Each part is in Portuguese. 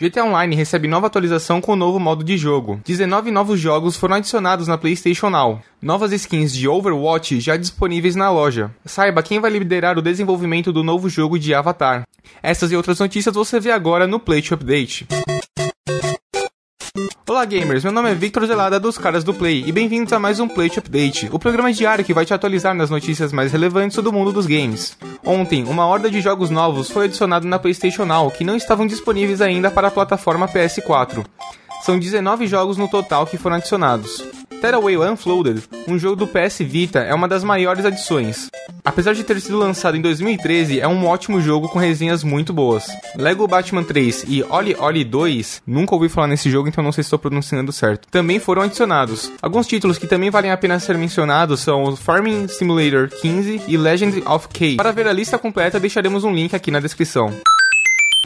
GTA Online recebe nova atualização com o novo modo de jogo. 19 novos jogos foram adicionados na PlayStation Now. Novas skins de Overwatch já disponíveis na loja. Saiba quem vai liderar o desenvolvimento do novo jogo de Avatar. Essas e outras notícias você vê agora no Play to Update. Olá gamers, meu nome é Victor Zelada dos caras do Play e bem-vindos a mais um Play Update, o programa diário que vai te atualizar nas notícias mais relevantes do mundo dos games. Ontem, uma horda de jogos novos foi adicionado na PlayStation Now que não estavam disponíveis ainda para a plataforma PS4. São 19 jogos no total que foram adicionados. Tearaway Unflooded, um jogo do PS Vita, é uma das maiores adições. Apesar de ter sido lançado em 2013, é um ótimo jogo com resenhas muito boas. Lego Batman 3 e Oli Oli 2, nunca ouvi falar nesse jogo, então não sei se estou pronunciando certo, também foram adicionados. Alguns títulos que também valem a pena ser mencionados são Farming Simulator 15 e Legend of K. Para ver a lista completa, deixaremos um link aqui na descrição.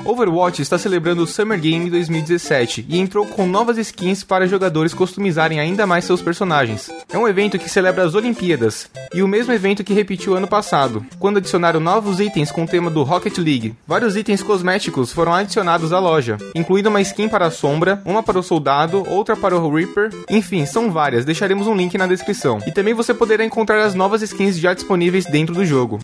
Overwatch está celebrando o Summer Game 2017 e entrou com novas skins para jogadores customizarem ainda mais seus personagens. É um evento que celebra as Olimpíadas e o mesmo evento que repetiu ano passado, quando adicionaram novos itens com o tema do Rocket League. Vários itens cosméticos foram adicionados à loja, incluindo uma skin para a Sombra, uma para o Soldado, outra para o Reaper, enfim, são várias, deixaremos um link na descrição. E também você poderá encontrar as novas skins já disponíveis dentro do jogo.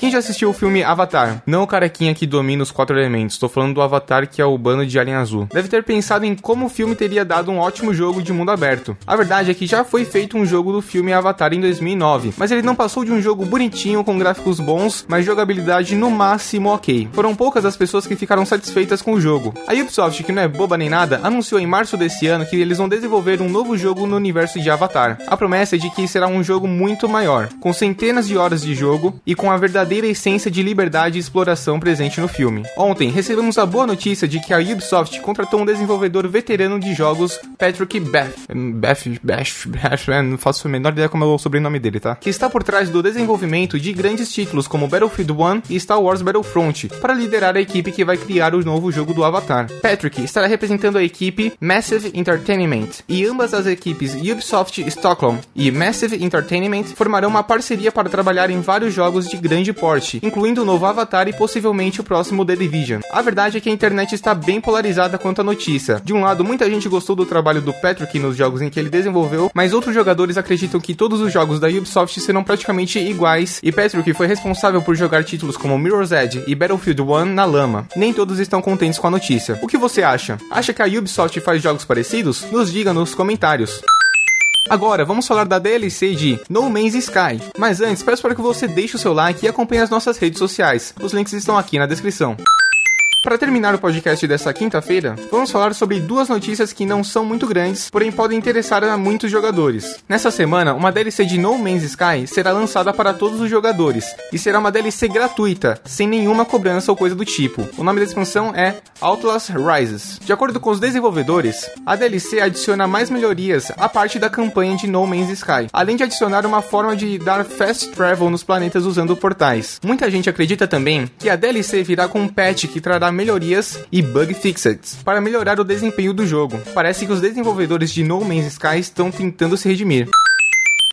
Quem já assistiu o filme Avatar? Não o carequinha que domina os quatro elementos, tô falando do Avatar que é o bando de alien azul. Deve ter pensado em como o filme teria dado um ótimo jogo de mundo aberto. A verdade é que já foi feito um jogo do filme Avatar em 2009, mas ele não passou de um jogo bonitinho com gráficos bons, mas jogabilidade no máximo ok. Foram poucas as pessoas que ficaram satisfeitas com o jogo. A Ubisoft, que não é boba nem nada, anunciou em março desse ano que eles vão desenvolver um novo jogo no universo de Avatar. A promessa é de que será um jogo muito maior, com centenas de horas de jogo e com a verdadeira verdadeira essência de liberdade e exploração presente no filme. Ontem, recebemos a boa notícia de que a Ubisoft contratou um desenvolvedor veterano de jogos, Patrick Beth. Beth, Beth, Beth, não faço a menor ideia como é o sobrenome dele, tá? Que está por trás do desenvolvimento de grandes títulos como Battlefield 1 e Star Wars Battlefront, para liderar a equipe que vai criar o novo jogo do Avatar. Patrick estará representando a equipe Massive Entertainment, e ambas as equipes Ubisoft Stockholm e Massive Entertainment formarão uma parceria para trabalhar em vários jogos de grande porte, incluindo o novo Avatar e possivelmente o próximo The Division. A verdade é que a internet está bem polarizada quanto à notícia. De um lado, muita gente gostou do trabalho do Patrick nos jogos em que ele desenvolveu, mas outros jogadores acreditam que todos os jogos da Ubisoft serão praticamente iguais, e Patrick foi responsável por jogar títulos como Mirror's Edge e Battlefield 1 na lama. Nem todos estão contentes com a notícia. O que você acha? Acha que a Ubisoft faz jogos parecidos? Nos diga nos comentários. Agora, vamos falar da DLC de No Man's Sky. Mas antes, peço para que você deixe o seu like e acompanhe as nossas redes sociais. Os links estão aqui na descrição. Para terminar o podcast dessa quinta-feira, vamos falar sobre duas notícias que não são muito grandes, porém podem interessar a muitos jogadores. Nessa semana, uma DLC de No Man's Sky será lançada para todos os jogadores e será uma DLC gratuita, sem nenhuma cobrança ou coisa do tipo. O nome da expansão é Outlast Rises. De acordo com os desenvolvedores, a DLC adiciona mais melhorias à parte da campanha de No Man's Sky, além de adicionar uma forma de dar fast travel nos planetas usando portais. Muita gente acredita também que a DLC virá com um patch que trará melhorias e bug fixes para melhorar o desempenho do jogo. Parece que os desenvolvedores de No Man's Sky estão tentando se redimir.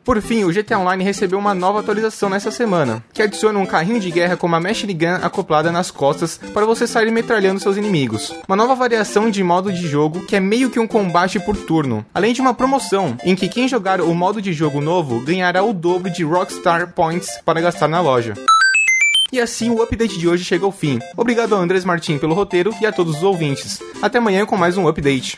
Por fim, o GTA Online recebeu uma nova atualização nessa semana, que adiciona um carrinho de guerra com uma machine gun acoplada nas costas para você sair metralhando seus inimigos. Uma nova variação de modo de jogo que é meio que um combate por turno, além de uma promoção em que quem jogar o modo de jogo novo ganhará o dobro de Rockstar Points para gastar na loja. E assim o update de hoje chega ao fim. Obrigado a Andrés Martin pelo roteiro e a todos os ouvintes. Até amanhã com mais um update.